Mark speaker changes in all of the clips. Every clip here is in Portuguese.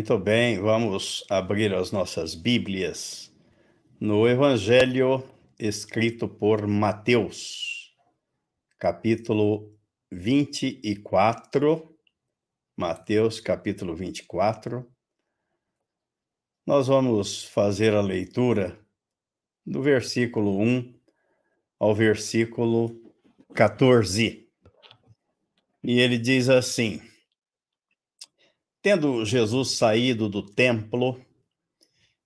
Speaker 1: Muito bem, vamos abrir as nossas Bíblias no Evangelho escrito por Mateus, capítulo 24. Mateus, capítulo 24. Nós vamos fazer a leitura do versículo 1 ao versículo 14. E ele diz assim: Tendo Jesus saído do templo,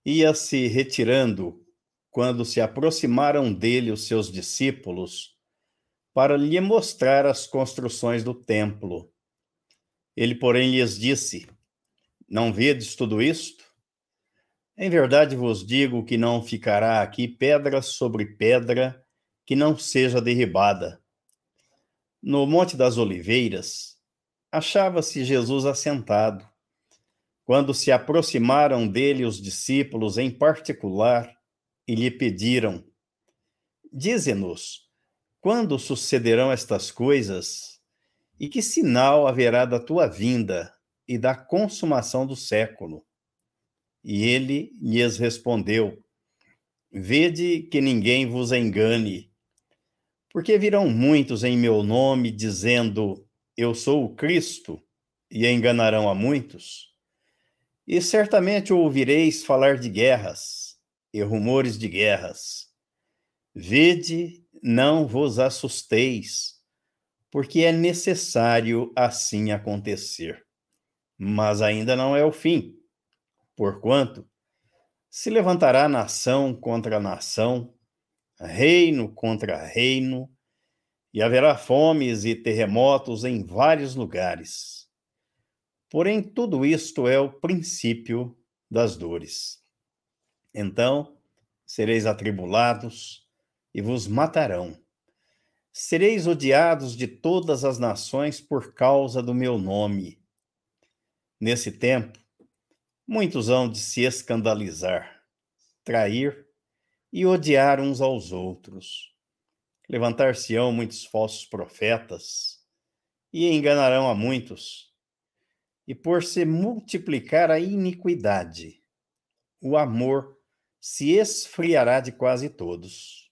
Speaker 1: ia se retirando quando se aproximaram dele os seus discípulos para lhe mostrar as construções do templo. Ele, porém, lhes disse: Não vedes tudo isto? Em verdade vos digo que não ficará aqui pedra sobre pedra que não seja derribada. No Monte das Oliveiras, achava-se Jesus assentado. Quando se aproximaram dele os discípulos em particular e lhe pediram: Dize-nos, quando sucederão estas coisas? E que sinal haverá da tua vinda e da consumação do século? E ele lhes respondeu: Vede que ninguém vos engane, porque virão muitos em meu nome dizendo: eu sou o Cristo, e enganarão a muitos. E certamente ouvireis falar de guerras e rumores de guerras. Vede, não vos assusteis, porque é necessário assim acontecer. Mas ainda não é o fim, porquanto se levantará nação contra nação, reino contra reino, e haverá fomes e terremotos em vários lugares. Porém, tudo isto é o princípio das dores. Então sereis atribulados e vos matarão. Sereis odiados de todas as nações por causa do meu nome. Nesse tempo, muitos hão de se escandalizar, trair e odiar uns aos outros Levantar-se-ão muitos falsos profetas e enganarão a muitos. E por se multiplicar a iniquidade, o amor se esfriará de quase todos.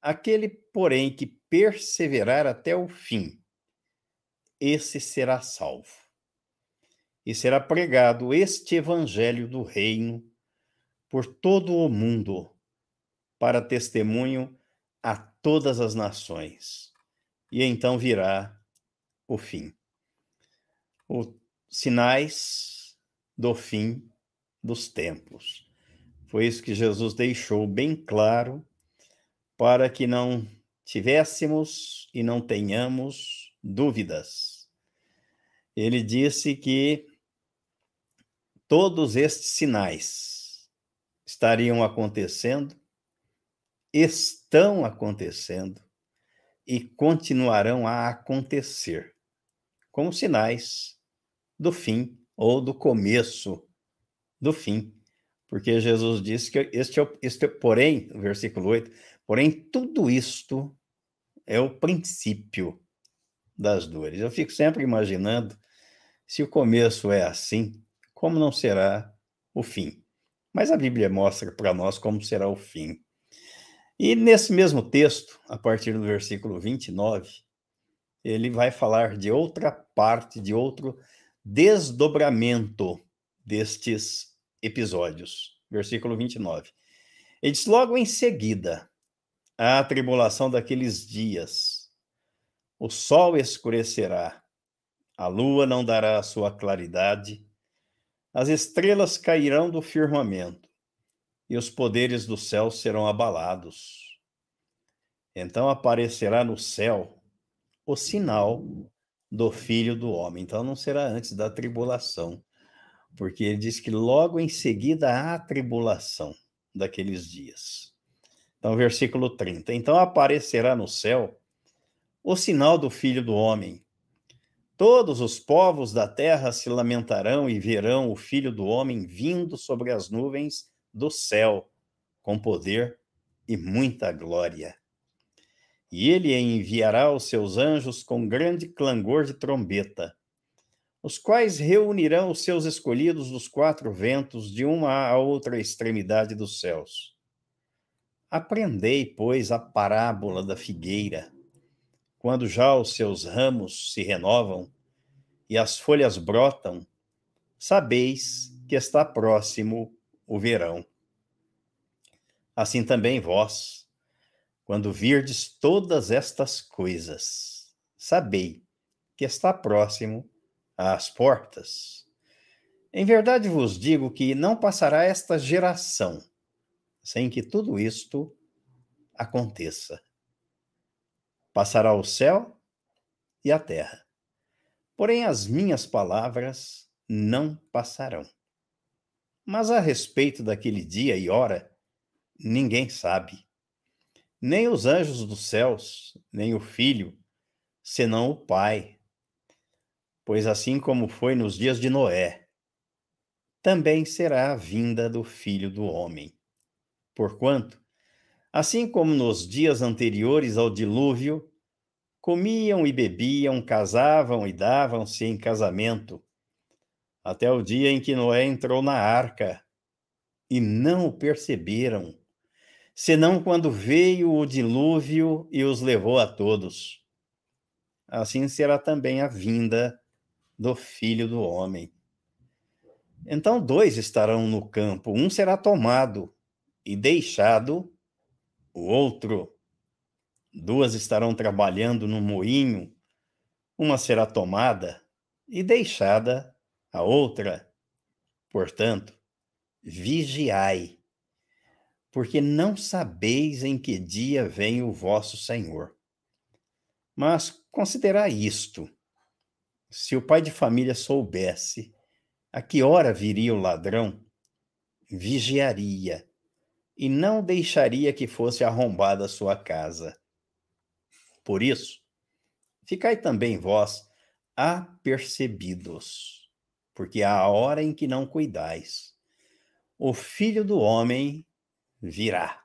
Speaker 1: Aquele, porém, que perseverar até o fim, esse será salvo. E será pregado este evangelho do reino por todo o mundo, para testemunho a todas as nações. E então virá o fim. Os sinais do fim dos tempos. Foi isso que Jesus deixou bem claro para que não tivéssemos e não tenhamos dúvidas. Ele disse que todos estes sinais estariam acontecendo estão acontecendo e continuarão a acontecer, como sinais do fim ou do começo do fim. Porque Jesus disse que este, é este porém, versículo 8, porém tudo isto é o princípio das dores. Eu fico sempre imaginando se o começo é assim, como não será o fim? Mas a Bíblia mostra para nós como será o fim. E nesse mesmo texto, a partir do versículo 29, ele vai falar de outra parte, de outro desdobramento destes episódios. Versículo 29. Ele diz: Logo em seguida, a tribulação daqueles dias, o sol escurecerá, a lua não dará a sua claridade, as estrelas cairão do firmamento e os poderes do céu serão abalados. Então aparecerá no céu o sinal do Filho do Homem. Então não será antes da tribulação, porque ele diz que logo em seguida há a tribulação daqueles dias. Então, versículo 30. Então aparecerá no céu o sinal do Filho do Homem. Todos os povos da terra se lamentarão e verão o Filho do Homem vindo sobre as nuvens do céu, com poder e muita glória. E ele enviará os seus anjos com grande clangor de trombeta. os quais reunirão os seus escolhidos dos quatro ventos de uma a outra extremidade dos céus. Aprendei, pois, a parábola da figueira. Quando já os seus ramos se renovam e as folhas brotam, sabeis que está próximo o verão. Assim também vós, quando virdes todas estas coisas, sabei que está próximo às portas. Em verdade vos digo que não passará esta geração sem que tudo isto aconteça. Passará o céu e a terra, porém as minhas palavras não passarão. Mas a respeito daquele dia e hora, ninguém sabe, nem os anjos dos céus, nem o filho, senão o Pai Pois assim como foi nos dias de Noé, também será a vinda do filho do homem. Porquanto, assim como nos dias anteriores ao dilúvio, comiam e bebiam, casavam e davam-se em casamento, até o dia em que Noé entrou na arca, e não o perceberam, senão quando veio o dilúvio e os levou a todos. Assim será também a vinda do filho do homem. Então, dois estarão no campo, um será tomado e deixado o outro. Duas estarão trabalhando no moinho, uma será tomada e deixada a outra. Portanto, vigiai, porque não sabeis em que dia vem o vosso Senhor. Mas considerai isto: se o pai de família soubesse a que hora viria o ladrão, vigiaria e não deixaria que fosse arrombada a sua casa. Por isso, ficai também vós apercebidos, porque a hora em que não cuidais. O filho do homem virá.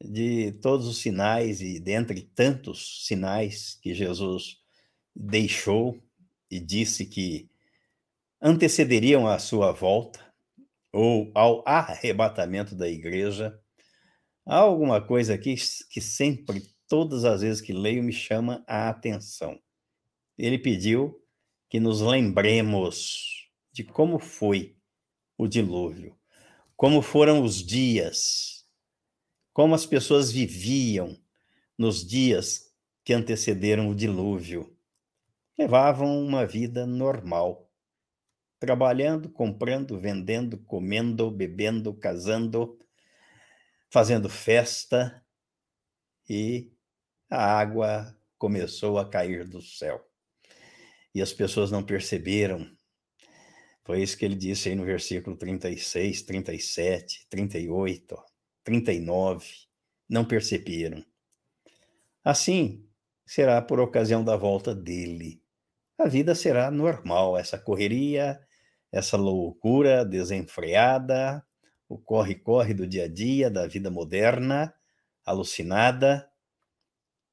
Speaker 1: De todos os sinais e dentre tantos sinais que Jesus deixou e disse que antecederiam a sua volta ou ao arrebatamento da igreja, há alguma coisa aqui que sempre, todas as vezes que leio, me chama a atenção. Ele pediu que nos lembremos de como foi o dilúvio, como foram os dias, como as pessoas viviam nos dias que antecederam o dilúvio levavam uma vida normal, trabalhando, comprando, vendendo, comendo, bebendo, casando, fazendo festa, e a água começou a cair do céu. E as pessoas não perceberam. Foi isso que ele disse aí no versículo 36, 37, 38, 39. Não perceberam. Assim será por ocasião da volta dele a vida será normal. Essa correria, essa loucura desenfreada, o corre-corre do dia a dia, da vida moderna, alucinada,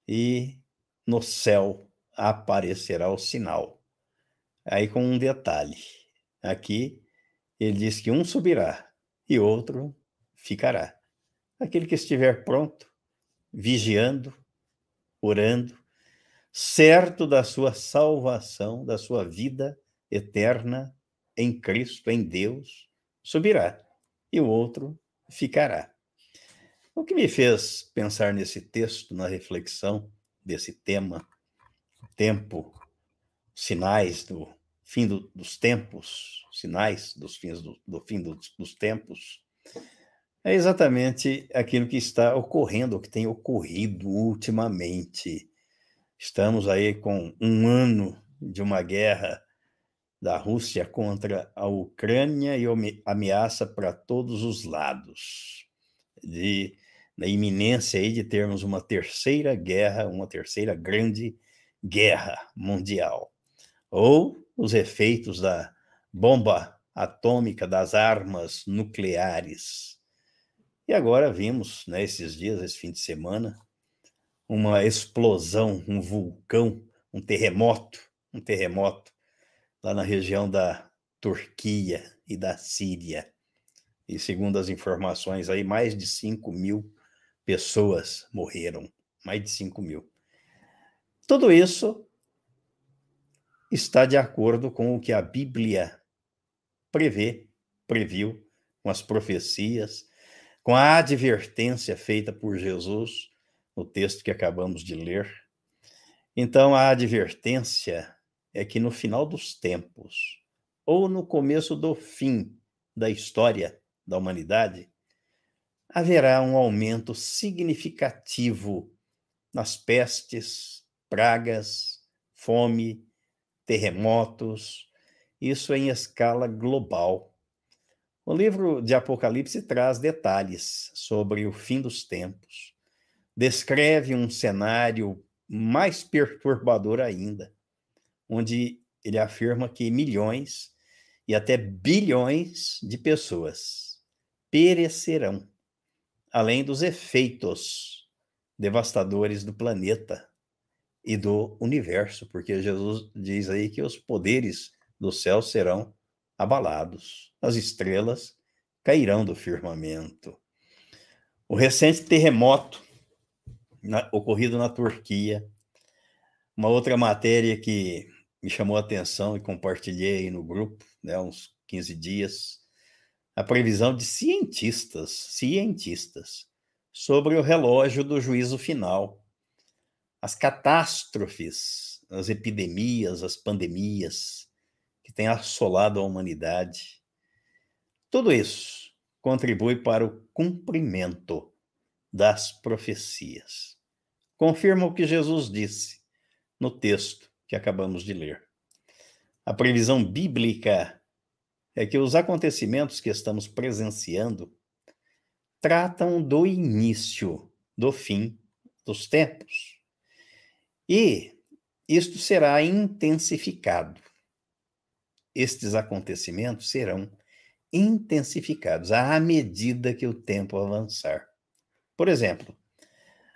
Speaker 1: e no céu aparecerá o sinal. Aí, com um detalhe: aqui ele diz que um subirá e outro ficará. Aquele que estiver pronto, vigiando, orando, certo da sua salvação, da sua vida eterna em Cristo, em Deus, subirá, e o outro ficará. O que me fez pensar nesse texto, na reflexão desse tema, tempo, sinais do fim do, dos tempos, sinais dos fins do, do fim do, dos tempos, é exatamente aquilo que está ocorrendo, o que tem ocorrido ultimamente Estamos aí com um ano de uma guerra da Rússia contra a Ucrânia e ameaça para todos os lados. De, na iminência aí de termos uma terceira guerra, uma terceira grande guerra mundial. Ou os efeitos da bomba atômica, das armas nucleares. E agora vimos, nesses né, dias, esse fim de semana, uma explosão, um vulcão, um terremoto, um terremoto lá na região da Turquia e da Síria. E segundo as informações aí, mais de 5 mil pessoas morreram. Mais de 5 mil. Tudo isso está de acordo com o que a Bíblia prevê, previu, com as profecias, com a advertência feita por Jesus no texto que acabamos de ler. Então, a advertência é que no final dos tempos, ou no começo do fim da história da humanidade, haverá um aumento significativo nas pestes, pragas, fome, terremotos, isso em escala global. O livro de Apocalipse traz detalhes sobre o fim dos tempos. Descreve um cenário mais perturbador ainda, onde ele afirma que milhões e até bilhões de pessoas perecerão, além dos efeitos devastadores do planeta e do universo, porque Jesus diz aí que os poderes do céu serão abalados, as estrelas cairão do firmamento. O recente terremoto na, ocorrido na Turquia, uma outra matéria que me chamou a atenção e compartilhei no grupo, né, uns 15 dias, a previsão de cientistas, cientistas, sobre o relógio do juízo final. As catástrofes, as epidemias, as pandemias, que tem assolado a humanidade. Tudo isso contribui para o cumprimento das profecias. Confirma o que Jesus disse no texto que acabamos de ler. A previsão bíblica é que os acontecimentos que estamos presenciando tratam do início, do fim dos tempos. E isto será intensificado estes acontecimentos serão intensificados à medida que o tempo avançar. Por exemplo,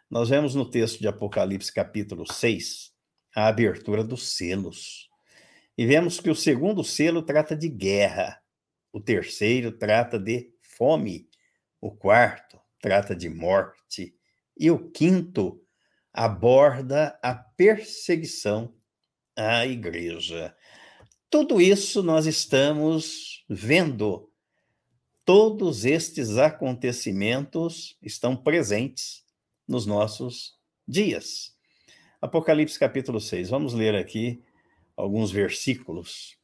Speaker 1: nós vemos no texto de Apocalipse, capítulo 6, a abertura dos selos. E vemos que o segundo selo trata de guerra, o terceiro trata de fome, o quarto trata de morte, e o quinto aborda a perseguição à igreja. Tudo isso nós estamos vendo. Todos estes acontecimentos estão presentes nos nossos dias. Apocalipse capítulo 6. Vamos ler aqui alguns versículos,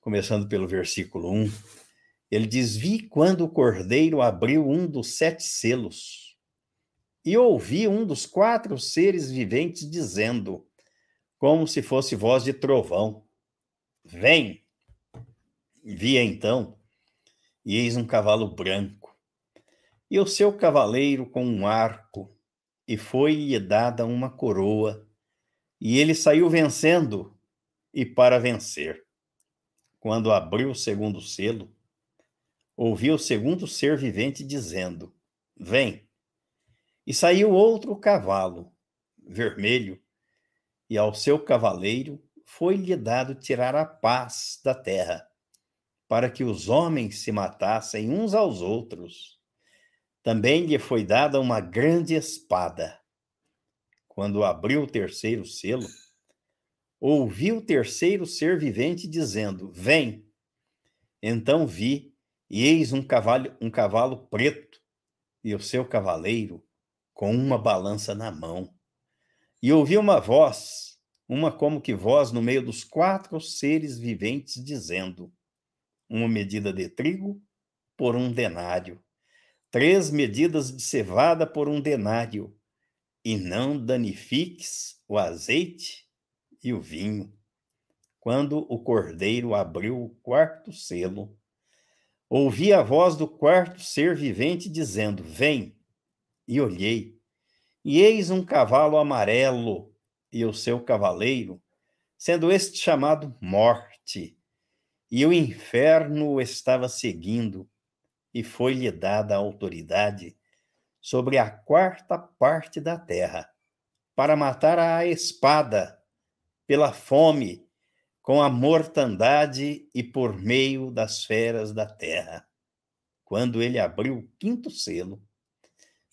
Speaker 1: começando pelo versículo 1. Ele diz: Vi quando o cordeiro abriu um dos sete selos, e ouvi um dos quatro seres viventes dizendo, como se fosse voz de trovão: Vem! Via então, e eis um cavalo branco, e o seu cavaleiro com um arco, e foi-lhe dada uma coroa, e ele saiu vencendo e para vencer. Quando abriu o segundo selo, ouvi o segundo ser vivente dizendo: Vem! E saiu outro cavalo, vermelho, e ao seu cavaleiro foi-lhe dado tirar a paz da terra, para que os homens se matassem uns aos outros. Também lhe foi dada uma grande espada. Quando abriu o terceiro selo, ouvi o terceiro ser vivente dizendo: Vem. Então vi, e eis um cavalo, um cavalo preto, e o seu cavaleiro com uma balança na mão. E ouvi uma voz uma como que voz no meio dos quatro seres viventes, dizendo: uma medida de trigo por um denário, três medidas de cevada por um denário, e não danifiques o azeite e o vinho. Quando o cordeiro abriu o quarto selo, ouvi a voz do quarto ser vivente dizendo: Vem. E olhei, e eis um cavalo amarelo e o seu cavaleiro, sendo este chamado Morte, e o inferno o estava seguindo, e foi-lhe dada a autoridade sobre a quarta parte da terra, para matar a espada, pela fome, com a mortandade e por meio das feras da terra. Quando ele abriu o quinto selo,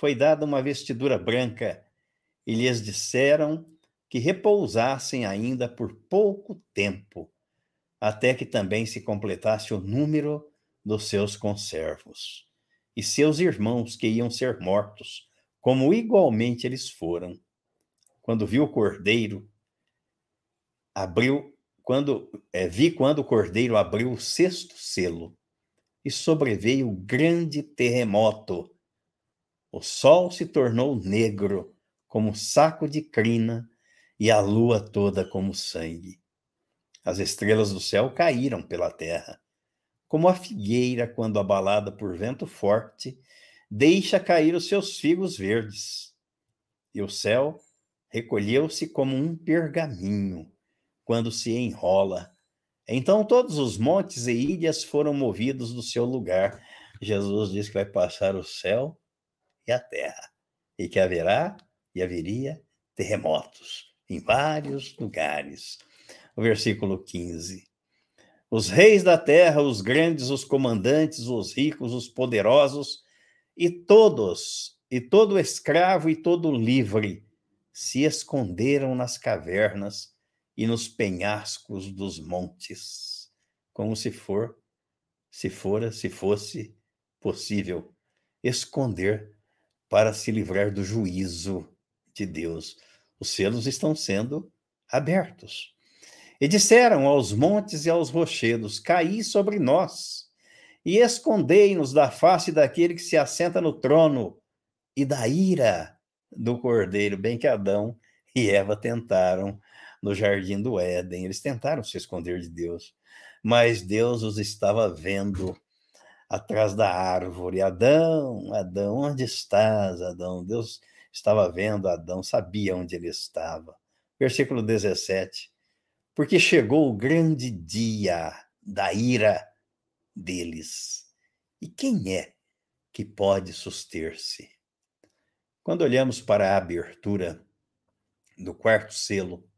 Speaker 1: foi dada uma vestidura branca e lhes disseram que repousassem ainda por pouco tempo, até que também se completasse o número dos seus conservos. E seus irmãos que iam ser mortos, como igualmente eles foram. Quando viu o cordeiro, abriu, quando é, vi quando o cordeiro abriu o sexto selo, e sobreveio grande terremoto. O sol se tornou negro, como saco de crina, e a lua toda como sangue. As estrelas do céu caíram pela terra, como a figueira, quando abalada por vento forte, deixa cair os seus figos verdes. E o céu recolheu-se como um pergaminho, quando se enrola. Então todos os montes e ilhas foram movidos do seu lugar. Jesus diz que vai passar o céu e a terra, e que haverá e haveria terremotos em vários lugares o versículo 15. Os reis da terra, os grandes, os comandantes, os ricos, os poderosos, e todos, e todo escravo e todo livre, se esconderam nas cavernas e nos penhascos dos montes, como se for, se fora, se fosse possível esconder para se livrar do juízo de Deus. Os selos estão sendo abertos. E disseram aos montes e aos rochedos: Caí sobre nós, e escondei-nos da face daquele que se assenta no trono e da ira do cordeiro. Bem que Adão e Eva tentaram no jardim do Éden, eles tentaram se esconder de Deus, mas Deus os estava vendo atrás da árvore. Adão, Adão, onde estás, Adão? Deus estava vendo Adão, sabia onde ele estava. Versículo 17 porque chegou o grande dia da ira deles. E quem é que pode suster-se? Quando olhamos para a abertura do quarto selo,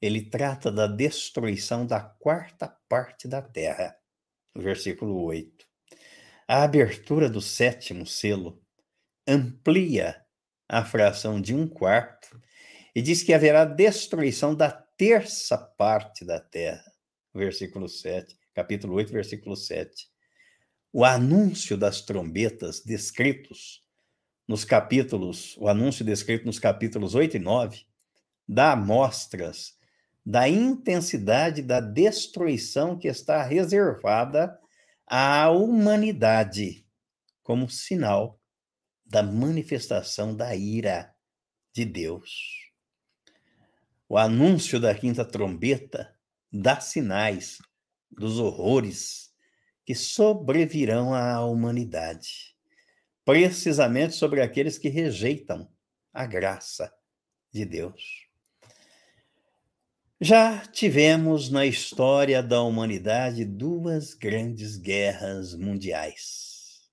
Speaker 1: ele trata da destruição da quarta parte da terra, versículo 8. A abertura do sétimo selo amplia a fração de um quarto e diz que haverá destruição da terça parte da terra. Versículo 7, capítulo 8, versículo 7. O anúncio das trombetas descritos nos capítulos, o anúncio descrito nos capítulos 8 e 9, dá amostras da intensidade da destruição que está reservada à humanidade, como sinal da manifestação da ira de Deus. O anúncio da quinta trombeta dá sinais dos horrores que sobrevirão à humanidade, precisamente sobre aqueles que rejeitam a graça de Deus. Já tivemos na história da humanidade duas grandes guerras mundiais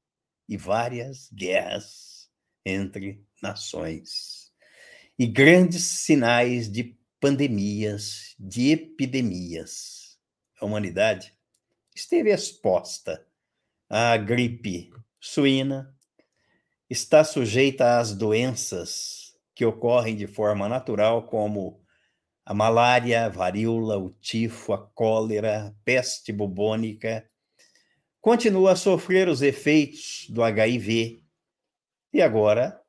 Speaker 1: e várias guerras entre nações e grandes sinais de pandemias, de epidemias. A humanidade esteve exposta à gripe suína, está sujeita às doenças que ocorrem de forma natural, como a malária, a varíola, o tifo, a cólera, a peste bubônica, continua a sofrer os efeitos do HIV e agora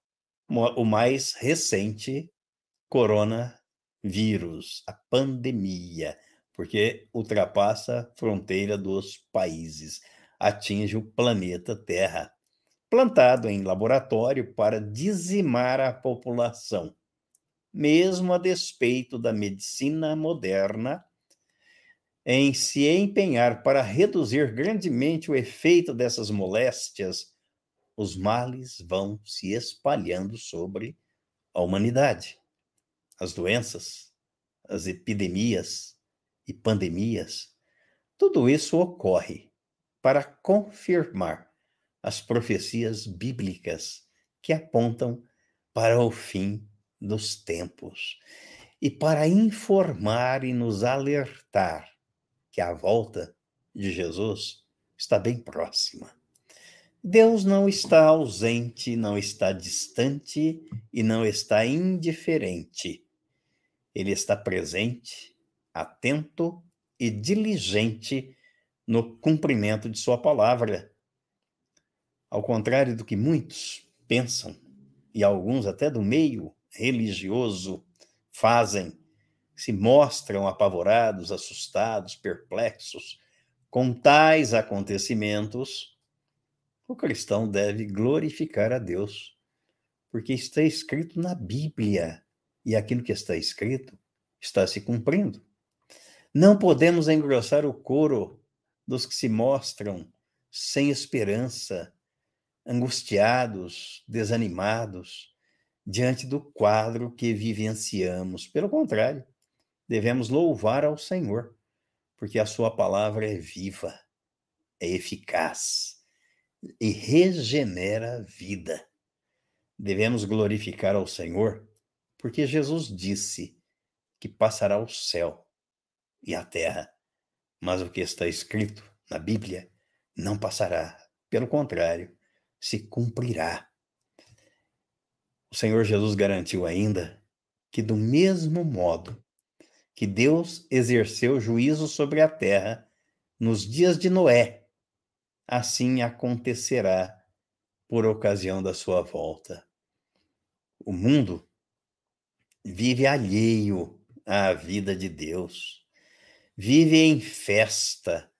Speaker 1: o mais recente corona vírus, a pandemia, porque ultrapassa a fronteira dos países, atinge o planeta Terra, plantado em laboratório para dizimar a população, mesmo a despeito da medicina moderna em se empenhar para reduzir grandemente o efeito dessas moléstias, os males vão se espalhando sobre a humanidade. As doenças, as epidemias e pandemias, tudo isso ocorre para confirmar as profecias bíblicas que apontam para o fim dos tempos e para informar e nos alertar que a volta de Jesus está bem próxima. Deus não está ausente, não está distante e não está indiferente. Ele está presente, atento e diligente no cumprimento de Sua palavra. Ao contrário do que muitos pensam, e alguns até do meio religioso fazem, se mostram apavorados, assustados, perplexos com tais acontecimentos, o cristão deve glorificar a Deus, porque está escrito na Bíblia, e aquilo que está escrito está se cumprindo. Não podemos engrossar o coro dos que se mostram sem esperança, angustiados, desanimados diante do quadro que vivenciamos. Pelo contrário, devemos louvar ao Senhor, porque a Sua palavra é viva, é eficaz e regenera a vida. Devemos glorificar ao Senhor, porque Jesus disse que passará o céu e a terra, mas o que está escrito na Bíblia não passará. Pelo contrário, se cumprirá. O Senhor Jesus garantiu ainda que, do mesmo modo que Deus exerceu juízo sobre a terra nos dias de Noé, assim acontecerá por ocasião da sua volta. O mundo vive alheio à vida de Deus, vive em festa,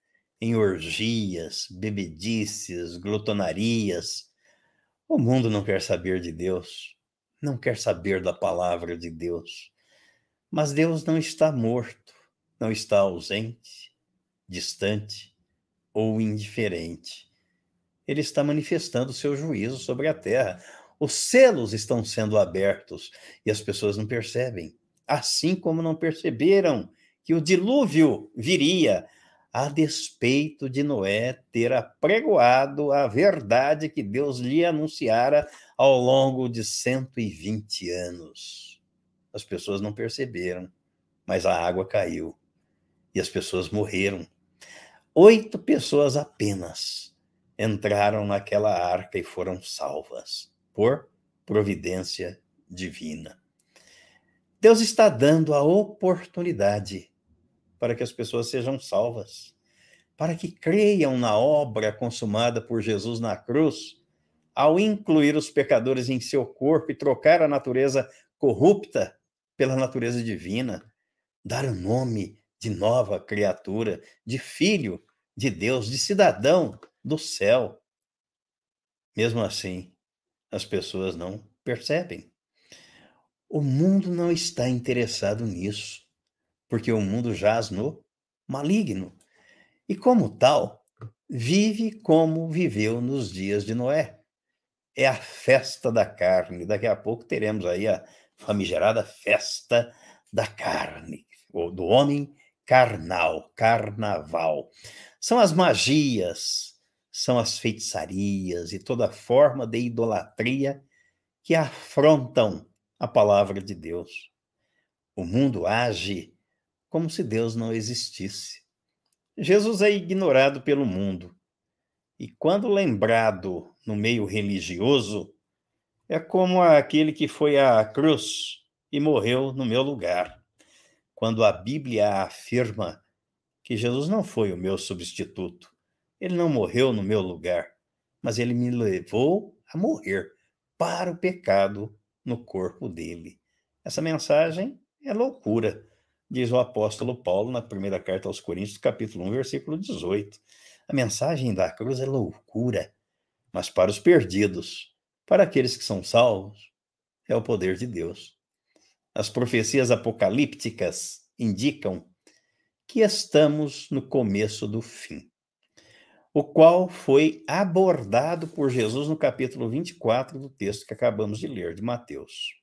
Speaker 1: em orgias, bebedices, glotonarias. O mundo não quer saber de Deus, não quer saber da palavra de Deus. Mas Deus não está morto, não está ausente, distante ou indiferente. Ele está manifestando o seu juízo sobre a terra. Os selos estão sendo abertos e as pessoas não percebem. Assim como não perceberam que o dilúvio viria a despeito de Noé ter apregoado a verdade que Deus lhe anunciara ao longo de 120 anos. As pessoas não perceberam, mas a água caiu e as pessoas morreram. Oito pessoas apenas entraram naquela arca e foram salvas por providência divina. Deus está dando a oportunidade para que as pessoas sejam salvas, para que creiam na obra consumada por Jesus na cruz, ao incluir os pecadores em seu corpo e trocar a natureza corrupta pela natureza divina, dar o nome de nova criatura, de filho de Deus, de cidadão do céu. Mesmo assim, as pessoas não percebem. O mundo não está interessado nisso porque o mundo jaz no maligno. E como tal, vive como viveu nos dias de Noé. É a festa da carne. Daqui a pouco teremos aí a famigerada festa da carne, ou do homem carnal, carnaval. São as magias, são as feitiçarias e toda forma de idolatria que afrontam a palavra de Deus. O mundo age como se Deus não existisse. Jesus é ignorado pelo mundo. E quando lembrado no meio religioso, é como aquele que foi à cruz e morreu no meu lugar. Quando a Bíblia afirma que Jesus não foi o meu substituto, ele não morreu no meu lugar, mas ele me levou a morrer para o pecado no corpo dele. Essa mensagem é loucura diz o apóstolo Paulo na primeira carta aos Coríntios, capítulo 1, versículo 18. A mensagem da cruz é loucura, mas para os perdidos, para aqueles que são salvos, é o poder de Deus. As profecias apocalípticas indicam que estamos no começo do fim, o qual foi abordado por Jesus no capítulo 24 do texto que acabamos de ler, de Mateus,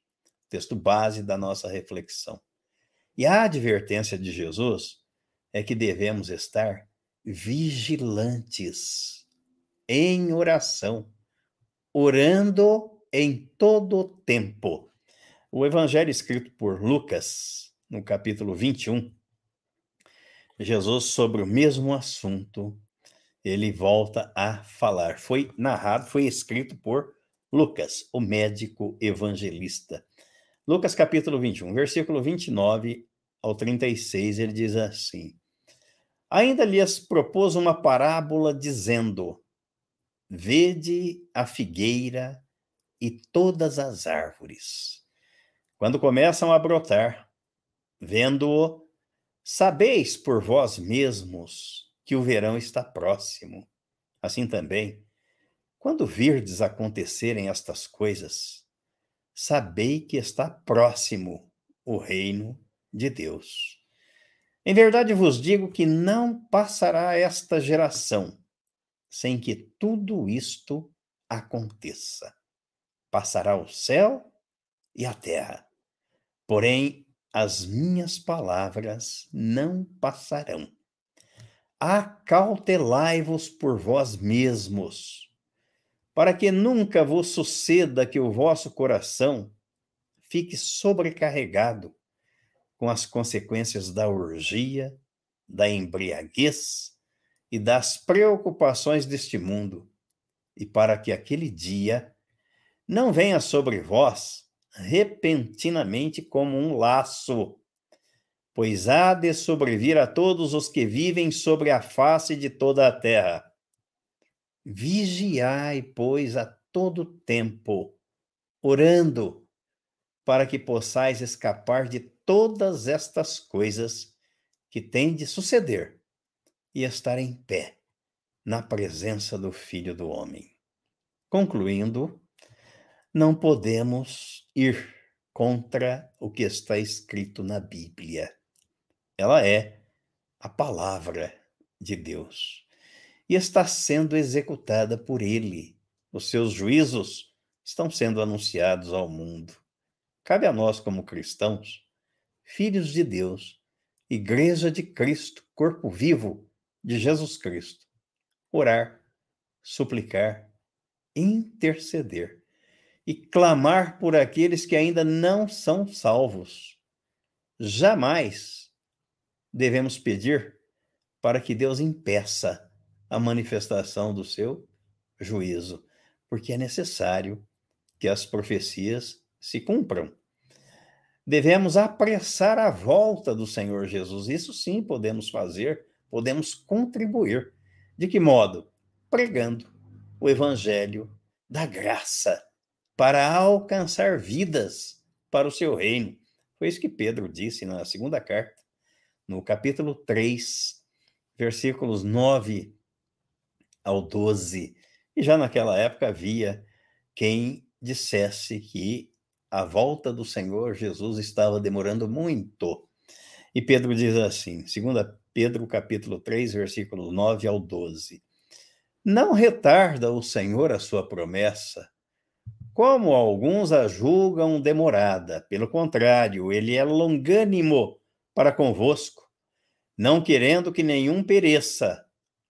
Speaker 1: texto base da nossa reflexão. E a advertência de Jesus é que devemos estar vigilantes, em oração, orando em todo tempo. O evangelho escrito por Lucas, no capítulo 21, Jesus, sobre o mesmo assunto, ele volta a falar. Foi narrado, foi escrito por Lucas, o médico evangelista. Lucas capítulo 21, versículo 29 ao 36, ele diz assim: Ainda lhes propôs uma parábola, dizendo: Vede a figueira e todas as árvores. Quando começam a brotar, vendo-o, Sabeis por vós mesmos que o verão está próximo. Assim também, quando virdes acontecerem estas coisas, sabei que está próximo o reino de Deus. Em verdade vos digo que não passará esta geração sem que tudo isto aconteça. Passará o céu e a terra, porém as minhas palavras não passarão. Acautelai-vos por vós mesmos, para que nunca vos suceda que o vosso coração fique sobrecarregado com as consequências da orgia, da embriaguez e das preocupações deste mundo, e para que aquele dia não venha sobre vós repentinamente como um laço, pois há de sobrevir a todos os que vivem sobre a face de toda a terra. Vigiai, pois, a todo tempo, orando, para que possais escapar de todas estas coisas que têm de suceder e estar em pé na presença do Filho do Homem. Concluindo, não podemos ir contra o que está escrito na Bíblia. Ela é a palavra de Deus e está sendo executada por Ele. Os seus juízos estão sendo anunciados ao mundo. Cabe a nós, como cristãos, filhos de Deus, Igreja de Cristo, corpo vivo de Jesus Cristo, orar, suplicar, interceder e clamar por aqueles que ainda não são salvos. Jamais devemos pedir para que Deus impeça a manifestação do seu juízo, porque é necessário que as profecias se cumpram. Devemos apressar a volta do Senhor Jesus. Isso sim podemos fazer, podemos contribuir. De que modo? Pregando o evangelho da graça para alcançar vidas para o seu reino. Foi isso que Pedro disse na segunda carta, no capítulo 3, versículos 9 ao 12. E já naquela época havia quem dissesse que a volta do Senhor Jesus estava demorando muito. E Pedro diz assim, 2 Pedro capítulo 3, versículos 9 ao 12. Não retarda o Senhor a sua promessa, como alguns a julgam demorada. Pelo contrário, ele é longânimo para convosco, não querendo que nenhum pereça,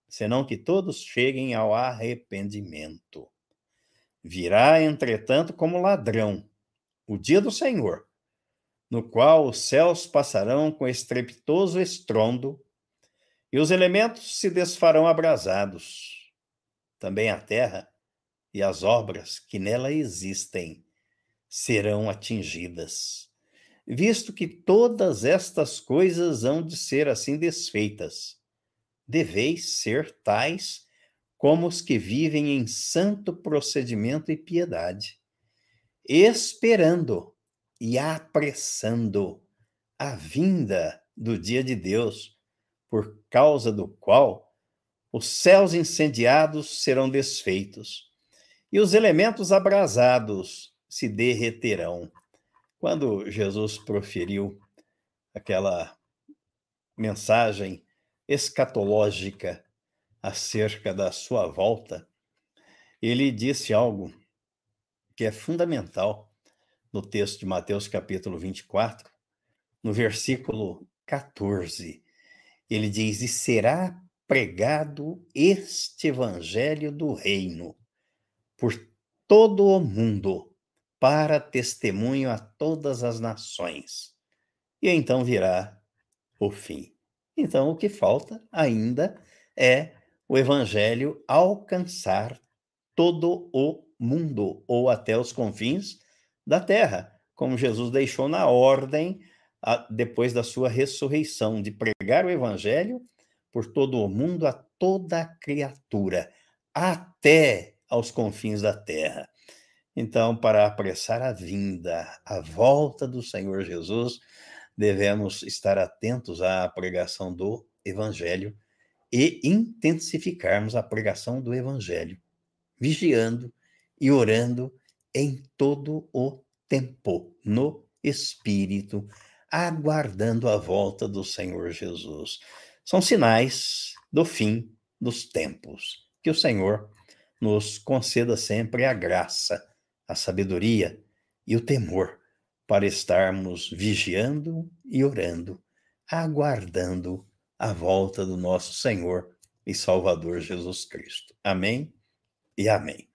Speaker 1: senão que todos cheguem ao arrependimento. Virá, entretanto, como ladrão o dia do Senhor, no qual os céus passarão com estrepitoso estrondo e os elementos se desfarão abrasados. Também a terra e as obras que nela existem serão atingidas, visto que todas estas coisas hão de ser assim desfeitas. Deveis ser tais como os que vivem em santo procedimento e piedade, esperando e apressando a vinda do dia de Deus, por causa do qual os céus incendiados serão desfeitos e os elementos abrasados se derreterão. Quando Jesus proferiu aquela mensagem escatológica acerca da sua volta, ele disse algo que é fundamental no texto de Mateus capítulo 24, no versículo 14. Ele diz: E será pregado este evangelho do reino por todo o mundo, para testemunho a todas as nações. E então virá o fim. Então, o que falta ainda é o evangelho alcançar todo o mundo, ou até os confins da terra, como Jesus deixou na ordem depois da sua ressurreição, de pregar o evangelho por todo o mundo a toda criatura, até aos confins da terra. Então, para apressar a vinda, a volta do Senhor Jesus, devemos estar atentos à pregação do evangelho e intensificarmos a pregação do evangelho, vigiando e orando em todo o tempo, no Espírito, aguardando a volta do Senhor Jesus. São sinais do fim dos tempos. Que o Senhor nos conceda sempre a graça, a sabedoria e o temor para estarmos vigiando e orando, aguardando a volta do nosso Senhor e Salvador Jesus Cristo. Amém e amém.